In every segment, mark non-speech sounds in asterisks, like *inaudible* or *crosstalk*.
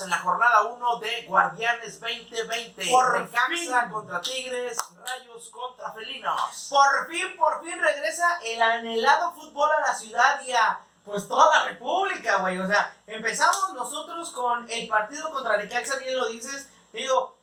en la jornada 1 de Guardianes 2020. Por Necaxa contra Tigres, Rayos contra Felinos. Por fin, por fin regresa el anhelado fútbol a la ciudad y a pues toda la república, güey. O sea, empezamos nosotros con el partido contra Necaxa, bien lo dices. Digo,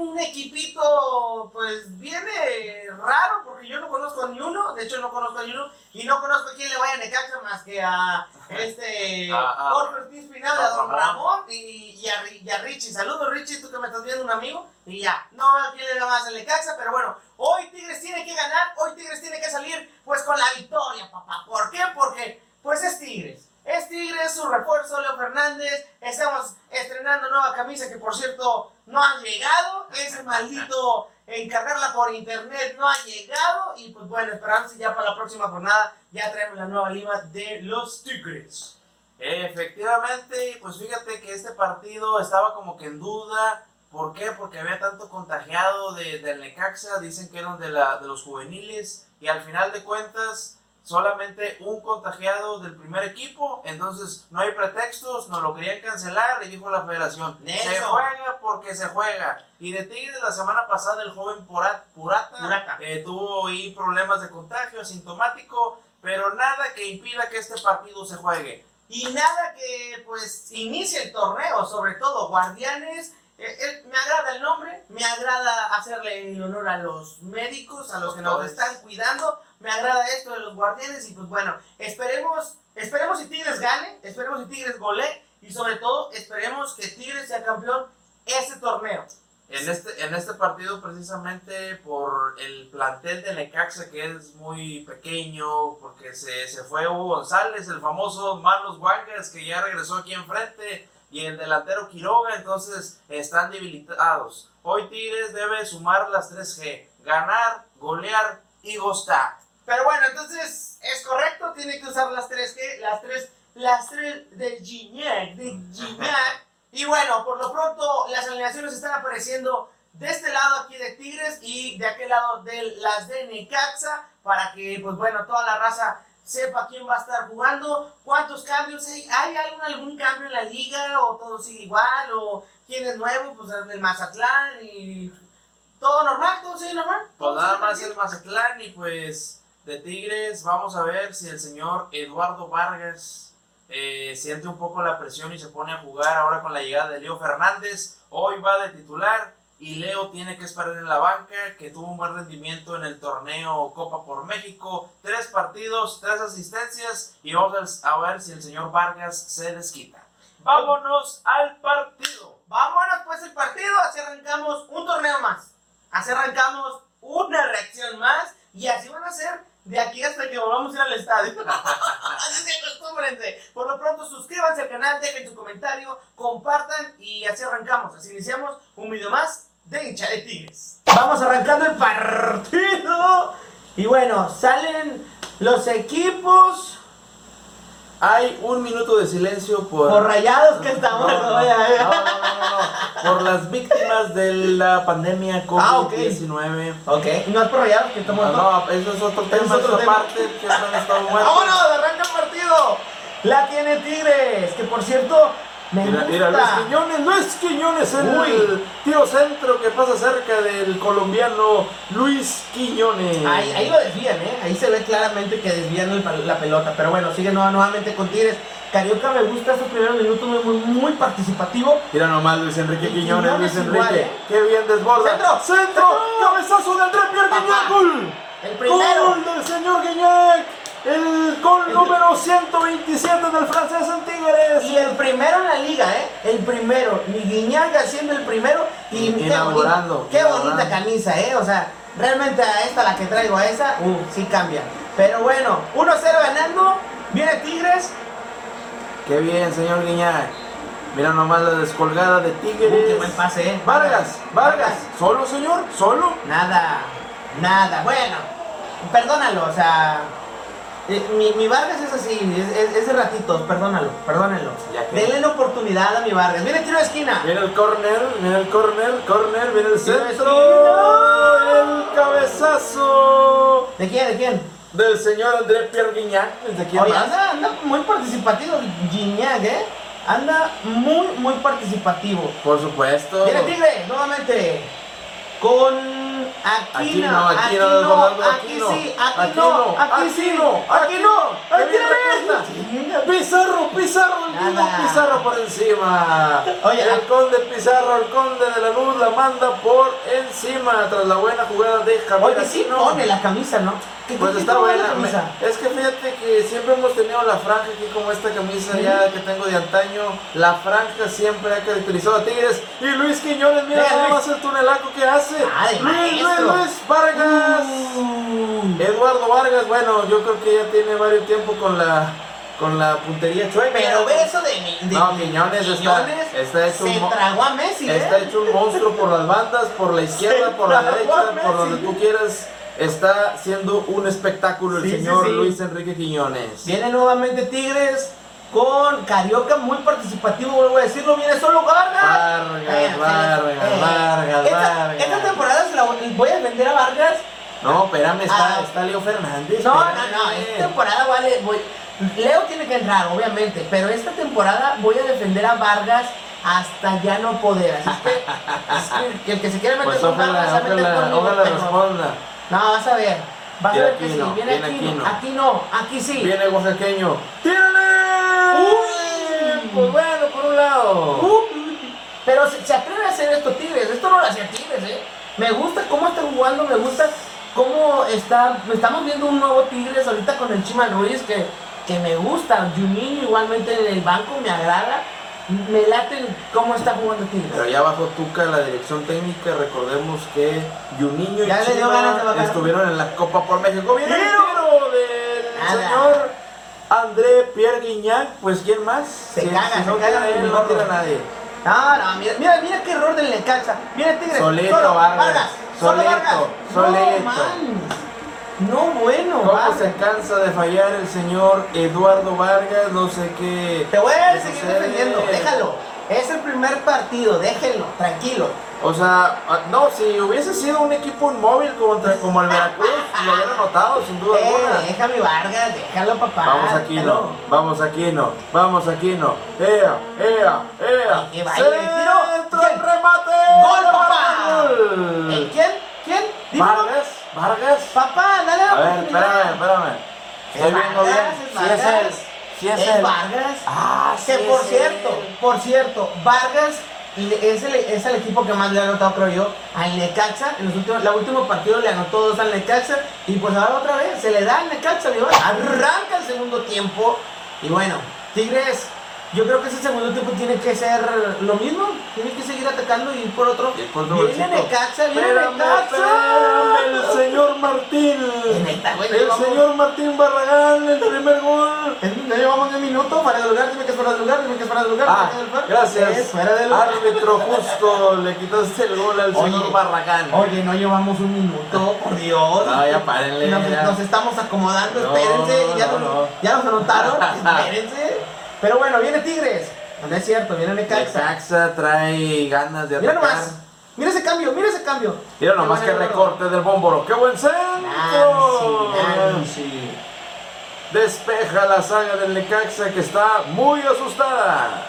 un equipito, pues viene raro porque yo no conozco a ni uno. De hecho, no conozco a ni uno. Y no conozco a quién le vaya a Necaxa más que a este *laughs* A- a- Jorge Ortiz Pinal, a Don Ramón. Y, y, a, y a Richie. Saludos, Richie, tú que me estás viendo, un amigo. Y ya, no veo a quién le va más al Necaxa, pero bueno, hoy Tigres tiene que ganar, hoy Tigres tiene que salir pues con la victoria, papá. ¿Por qué? Porque pues es Tigres. Es Tigres, su refuerzo, Leo Fernández. Estamos estrenando nueva camisa que por cierto no ha llegado. Ese maldito encargarla por internet no ha llegado. Y pues bueno, esperamos que ya para la próxima jornada ya traemos la nueva lima de los Tigres. Efectivamente, pues fíjate que este partido estaba como que en duda. ¿Por qué? Porque había tanto contagiado de, del Necaxa, dicen que eran de, la, de los juveniles, y al final de cuentas, solamente un contagiado del primer equipo, entonces no hay pretextos, no lo querían cancelar, y dijo la federación, se juega porque se juega. Y de Tigres la semana pasada el joven Purat- Purata, Purata. eh, tuvo ahí problemas de contagio asintomático, pero nada que impida que este partido se juegue. Y nada que pues inicie el torneo, sobre todo Guardianes. eh, eh, me agrada el nombre, me agrada hacerle el honor a los médicos, a los que nos están cuidando, me agrada esto de los guardianes y pues bueno, esperemos, esperemos si Tigres gane, esperemos si Tigres gole y sobre todo esperemos que Tigres sea campeón este torneo. En este, en este partido, precisamente por el plantel de Necaxa, que es muy pequeño, porque se, se fue Hugo González, el famoso Marlos Vargas, que ya regresó aquí enfrente, y el delantero Quiroga, entonces están debilitados. Hoy Tigres debe sumar las 3G: ganar, golear y gustar. Pero bueno, entonces es correcto, tiene que usar las tres que las tres las tres de Gignac, de Gignac. Y bueno, por lo pronto las alineaciones están apareciendo de este lado aquí de Tigres y de aquel lado de las de Necaxa para que pues bueno, toda la raza sepa quién va a estar jugando, cuántos cambios hay, ¿hay algún, algún cambio en la liga o todo sigue igual o quién es nuevo, pues el Mazatlán y todo normal, todo sigue normal. Pues nada más el Mazatlán y pues de Tigres vamos a ver si el señor Eduardo Vargas eh, siente un poco la presión y se pone a jugar ahora con la llegada de Leo Fernández. Hoy va de titular y Leo tiene que esperar en la banca, que tuvo un buen rendimiento en el torneo Copa por México. Tres partidos, tres asistencias y vamos a ver si el señor Vargas se desquita. Vámonos al partido. Vámonos pues el partido, así arrancamos un torneo más. Así arrancamos una reacción más y así van a ser de aquí hasta que volvamos a ir al estadio. *laughs* así se acostúmbrense. Por lo pronto suscríbanse al canal, dejen su comentario, compartan y así arrancamos. Así iniciamos un video más de hincha de Tigres. Vamos arrancando el partido. Y bueno, salen los equipos Hay un minuto de silencio por... por rayados que estamos. No, no, no, no, no, no, no. Por las víctimas de la pandemia Ah, ok. COVID-19. Ok, no es por rayados que estamos. No, no, eso es otro tema, es tema. parte que han estado *laughs* muertos. ¡Vámonos! ¡Arranca el partido! La tiene Tigres, que por cierto, mira, Luis Quiñones, Luis Quiñones, el Uy. tío centro que pasa cerca del colombiano Luis Quiñones. Ahí, ahí lo desvían, ¿eh? Ahí se ve claramente que desvían el la pelota. Pero bueno, sigue nueva- nuevamente con Tigres. Carioca me gusta su primer minuto, muy, muy, muy participativo. Mira nomás Luis Enrique Quiñones, Quiñones Luis igual, Enrique. ¿eh? Qué bien desborda. ¡Centro! ¡Centro! ¡Cabezazo de André Pierre Papá. Guignac! ¡Gol! El primero. ¡Gol del señor Guignac! El gol número 127 del francés en Tigres. Y el primero en la liga, ¿eh? El primero. Mi Guiñaga siendo el primero. Y qué qué bonita camisa, ¿eh? O sea, realmente a esta, la que traigo a esa, uh, sí cambia. Pero bueno, 1-0 ganando. Viene Tigres. Qué bien, señor Guiñac. Mira nomás la descolgada de Tigres. Uh, qué buen pase, ¿eh? Vargas, Vargas. ¿Solo, señor? ¿Solo? Nada, nada. Bueno, perdónalo, o sea. Eh, Mi, mi Vargas es así, es, es- es de ratitos, perdónalo, que- Denle la oportunidad a mi Vargas. Viene tiro de esquina. Viene el corner, viene el corner, corner, viene el centro. El cabezazo. ¿De quién? ¿De quién? del señor André Pierre Guignac. ¿De quién Oye, más? anda, anda muy participativo Gignac, ¿eh? Anda muy, muy participativo. Por supuesto. Viene Tigre, nuevamente. Con Aquí no, aquí no, aquí sí, aquí no, aquí sí, no, aquí no, aquí no. Pizarro, Pizarro, el Nada. Pizarro por encima. Oye, el ah. conde Pizarro, el conde de la luz la manda por encima tras la buena jugada de Javier Oye, sí pone la camisa, ¿no? ¿Qué- Pues está buena. Me- Es que fíjate que siempre hemos tenido la franja aquí como esta camisa ya que tengo de antaño. La franja siempre ha caracterizado a Tigres. Y Luis Quiñones, mira nada más el tunelaco que hace. Ah, Luis, Luis. Luis Vargas. Uh. Eduardo Vargas, bueno, yo creo que ya tiene varios tiempo con la con la puntería chueca. Pero ve eso de, de No, Quiñones Quiñones está hecho se un tragó a Messi, Está ¿eh? hecho un monstruo por las bandas, por la *laughs* izquierda, por la derecha, por donde tú quieras. Está siendo un espectáculo el Sí, señor sí. Luis Enrique Quiñones. Viene nuevamente Tigres con Carioca muy participativo, vuelvo a decirlo, viene solo Vargas. Vargas, Eh, Vargas, eh, Vargas, esta, Vargas. Esta temporada se la voy a defender a Vargas. No, espérame, está, Ah. está Leo Fernández. No, no, espérame. no, esta temporada vale. Voy, Leo tiene que entrar, obviamente, pero esta temporada voy a defender a Vargas hasta ya no poder. Así es que, es que el que se quiera meter Pues con Vargas ojalá, se meter ojalá, conmigo. ojalá responda. No, vas a ver. Vas a ver que sí. Viene viene aquí, Aquino. aquí no, aquí sí. Viene oaxaqueño. ¡Tírale! Uy. Pues bueno, por un lado. Uh, pero se, se atreve a hacer esto Tigres, esto no lo hacía Tigres, ¿eh? Me gusta cómo está jugando, me gusta cómo está, estamos viendo un nuevo Tigres ahorita con el Chimal Ruiz que, que me gusta, Juninho igualmente en el banco me agrada, me late cómo está jugando Tigres. Pero ya bajo Tuca la dirección técnica, recordemos que Juninho y Ya Chima estuvieron en la Copa por México. Viene el Tiro. tiro del Nada. señor André Pierre Guignac, pues ¿quién más? Se caga, si se no caga no tira nadie. No, no, mira, mira, mira qué error del Necaxa, mira Tigres, Solito, solo, Vargas, solo solito, Vargas, solito. no, man. No bueno, ¿Cómo se cansa de fallar el señor Eduardo Vargas? No sé qué. Te voy a seguir sucede. defendiendo, déjalo. Es el primer partido, déjenlo, tranquilo. O sea, ah, no, si hubiese sido un equipo inmóvil contra, como el Veracruz, *laughs* lo hubiera notado, sin duda alguna. Eh, deja mi Vargas, déjalo papá. Vamos aquí no, vamos aquí no, vamos aquí no. Ea, ea, ea. Ay, qué baile, tiro. El remate. ¡Gol, papá! ¿Eh, ¿Quién? ¿Quién? Dímelo. Vargas, Vargas. Papá, dale la A ver, espérame, espérame. Estoy Es viendo bien. Vargas, es Si es Vargas. él, si es él. Vargas. Ah, sí Que por cierto, por cierto, Vargas es el, es el equipo que más le ha anotado, creo yo, al Necaxa. En los últimos, la última partido le anotó dos al Necaxa. Y pues ahora otra vez, se le da al Necaxa, arranca el segundo tiempo. Y bueno, Tigres, yo creo que ese segundo tiempo tiene que ser lo mismo. Tiene que seguir atacando y ir por otro. Y por otro Viene. Necaxa, viene Necaxa. el señor Martín. Neta, güey, El vamos. señor Martín Barragán, el primer gol. Ya llevamos un minuto, fuera de lugar, dime que es fuera de lugar, dime que es fuera de lugar. Ah, gracias. Es fuera de lugar. Árbitro justo, le quitaste el gol al Oye, señor Barragán. Oye, no llevamos un minuto, por Dios. No, ya párenle, Nos, ya. nos estamos acomodando, No, espérense. ya, no, nos, no. ya nos anotaron, *laughs* espérense. Pero bueno, viene Tigres. No es cierto, viene Necaxa. Necaxa trae ganas de Mira atacar. nomás. Mira ese cambio, mira ese cambio. Mira nomás que recorte del bómboro. ¡Qué buen centro! Nancy, Nancy. Despeja la saga del Necaxa que está muy asustada.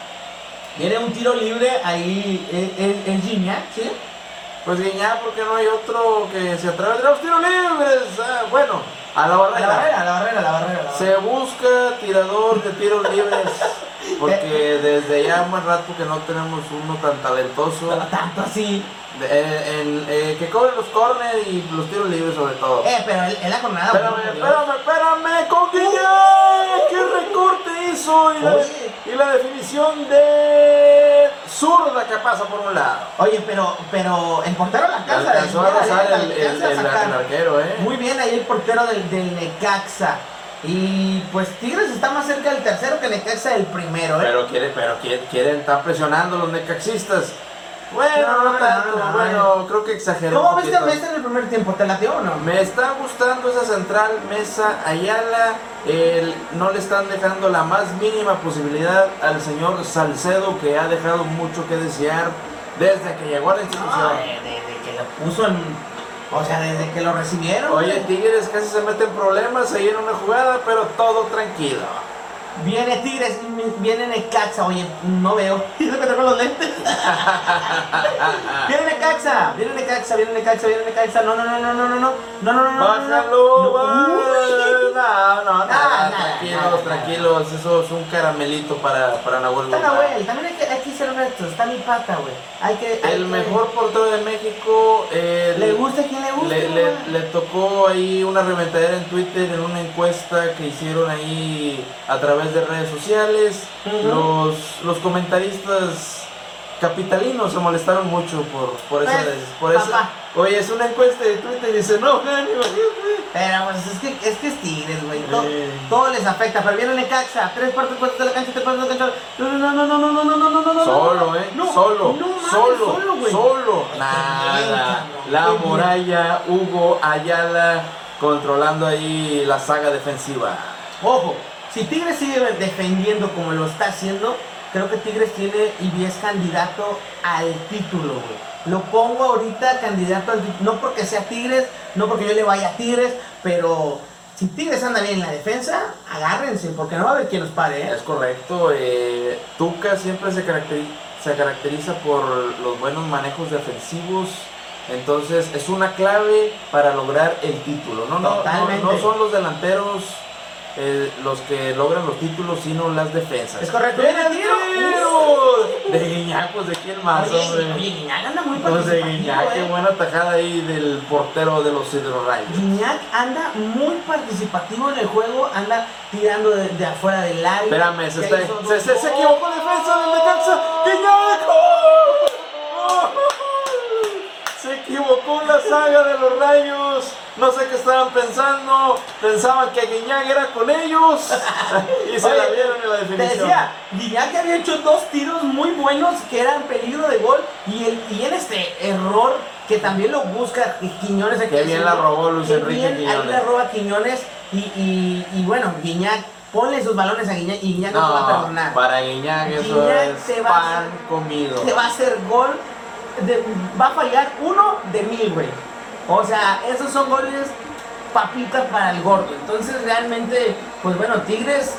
Viene un tiro libre ahí en, en, en Gignac, ¿sí? Pues Guiñá, porque no hay otro que se atreva a los tiros libres. Ah, bueno, a la A barrera. la barrera, a la barrera, a la barrera. a la barrera. Se busca tirador de tiros libres. Porque *laughs* desde ya un buen rato que no tenemos uno tan talentoso. Tanto así. de- eh, eh, que cobre los corners y los tiros libres sobre todo. Eh, pero en, la jornada. Espérame, espérame, espérame, con. ¿Qué recorte hizo? Y la, Oye. y la definición de zurda que pasa por un lado. Oye, pero, pero el portero la casa. Alcanzó a rozar el, el- el- el arquero, ¿eh? Muy bien ahí el portero del, del Necaxa. Y pues Tigres está más cerca del tercero que Necaxa del primero, ¿eh? Pero quiere, pero quiere- quieren, estar presionando los necaxistas. Bueno, No, tanto, no, bueno, creo que exageró. ¿Cómo viste a. Mesa en el primer tiempo? ¿Te latió o no? Me está gustando esa central Mesa Ayala. el- no le están dejando la más mínima posibilidad al señor Salcedo, que ha dejado mucho que desear desde que llegó a la institución. No, de, de- de que lo puso en, O sea, desde que lo recibieron. Oye. Tigres casi se mete en problemas ahí en una jugada, pero todo tranquilo. Viene Tigres, viene Necaxa, oye, no veo. Y que tengo los lentes. viene Necaxa, viene Necaxa, viene Necaxa, viene Necaxa. No, no, no, no, no, no, no, no, no, no, no. Bájalo, no. va. Uy. No, no, Nada, nada, nada, tranquilos, nada, tranquilos. Eso es un caramelito para, para Nahuel Está. Nahuel, también hay que, hay que ser honestos, está mi pata, güey. Hay que. hay El que- mejor portero de México. eh, Le gusta quien le gusta. Le, le- güey. le tocó ahí una reventadera en Twitter en una encuesta que hicieron ahí a través de redes sociales. Los, los comentaristas capitalinos se molestaron mucho por, por esa... Pues, por esa-. Oye, es una encuesta de Twitter y dice, no, genio. Pero pues es que es, que es Tigres, güey. Todo, Eh. todo les afecta. Pero viene Necaxa, tres partes cuartos de la cancha, tres partes de la cancha. No, no, no, no, no, no, no, no, no, no, no. Solo, eh. No, solo. no mames, solo. solo, güey. Solo. Nada. La muralla, Hugo Ayala controlando ahí la saga defensiva. Ojo, si Tigres sigue defendiendo como lo está haciendo, creo que Tigres tiene y es candidato al título, güey. Lo pongo ahorita candidato al no porque sea Tigres, no porque yo le vaya a Tigres, pero si Tigres anda bien en la defensa, agárrense, porque no va a haber quien los pare, ¿eh? Es correcto. eh, Tuca siempre se caracteriza, se caracteriza por los buenos manejos defensivos. Entonces es una clave para lograr el título. No, no, no, Totalmente. no son los delanteros eh, los que logran los títulos, sino las defensas. Es correcto. De Guiñac, pues de quién más, Oye, hombre. oye, Guiñac anda muy Pues de Guiñac, qué ¿eh? buena tajada ahí del portero de los hidrorrayos. Guiñac anda muy participativo en el juego, anda tirando de, de afuera del área. Espérame, se, está- se, se- se equivocó la defensa del Necaxa. ¡Guiñac! ¡Oh! Se equivocó la saga de los rayos. No sé qué estaban pensando. Pensaban que Guiñac era con ellos. y se Oye, la vieron en la Te definición. decía, Guiñac había hecho dos tiros muy buenos que eran peligro de gol y, el, y en este error que también lo busca Quiñones. hay que bien la robó Luis Enrique bien Quiñones. Ahí la roba Quiñones y, y, y bueno, Guiñac, ponle sus balones a Guiñac y Guiñac no, te va a No, perdonar. para Guiñac eso Guiñac es va a pan hacer- comido. Te va a hacer gol, de- va a fallar uno de mil, güey. O sea, esos son goles papitas para el gordo. Entonces realmente, pues bueno, Tigres,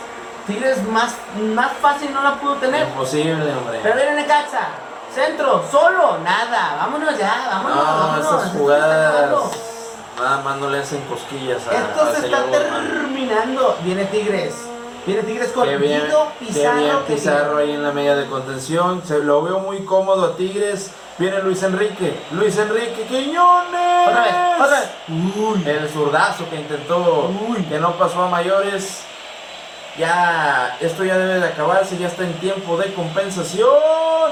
Tigres más, más fácil no la pudo tener. Imposible, hombre. Pero viene Necaxa, centro, solo, nada, vámonos ya, vámonos. No, vámonos, está jugadas nada más no le hacen cosquillas a, Esto se está terminando. Viene Tigres, viene Tigres con bien, Guido Pizarro. bien Pizarro ahí en la media de contención. Se lo veo muy cómodo a Tigres. Viene Luis Enrique. Luis Enrique Quiñones. Otra vez, otra vez. Uy, el zurdazo que intentó, Uy. que no pasó a mayores. Ya, esto ya debe de acabarse, ya está en tiempo de compensación.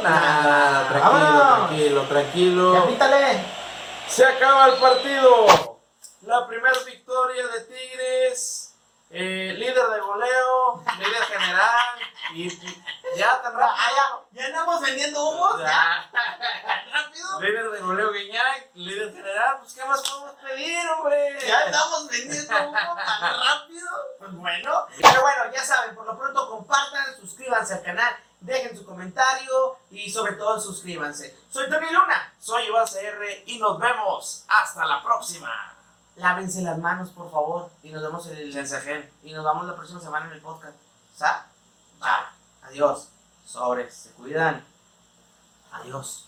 Nada, Ah, tranquilo, tranquilo, tranquilo. Pítale. Se acaba el partido. La primera victoria de Tigres. Eh, líder de goleo, líder general. Y y ya tan rápido. Ah, ya, ya andamos vendiendo humos, ya. *laughs* Rápido. Líder de goleo Guiñac, líder general. Pues, ¿qué más podemos pedir, hombre? Ya andamos vendiendo humo tan rápido. Pues bueno. Pero bueno, ya saben, por lo pronto compartan, suscríbanse al canal, dejen su comentario y sobre todo suscríbanse. Soy Tony Luna. Soy Iván CR y nos vemos. Hasta la próxima. Lávense las manos, por favor. Y nos vemos el Sensajen. y nos vemos la próxima semana en el podcast. ¿Sa? Ya. Adiós. Sobres. Se cuidan. Adiós.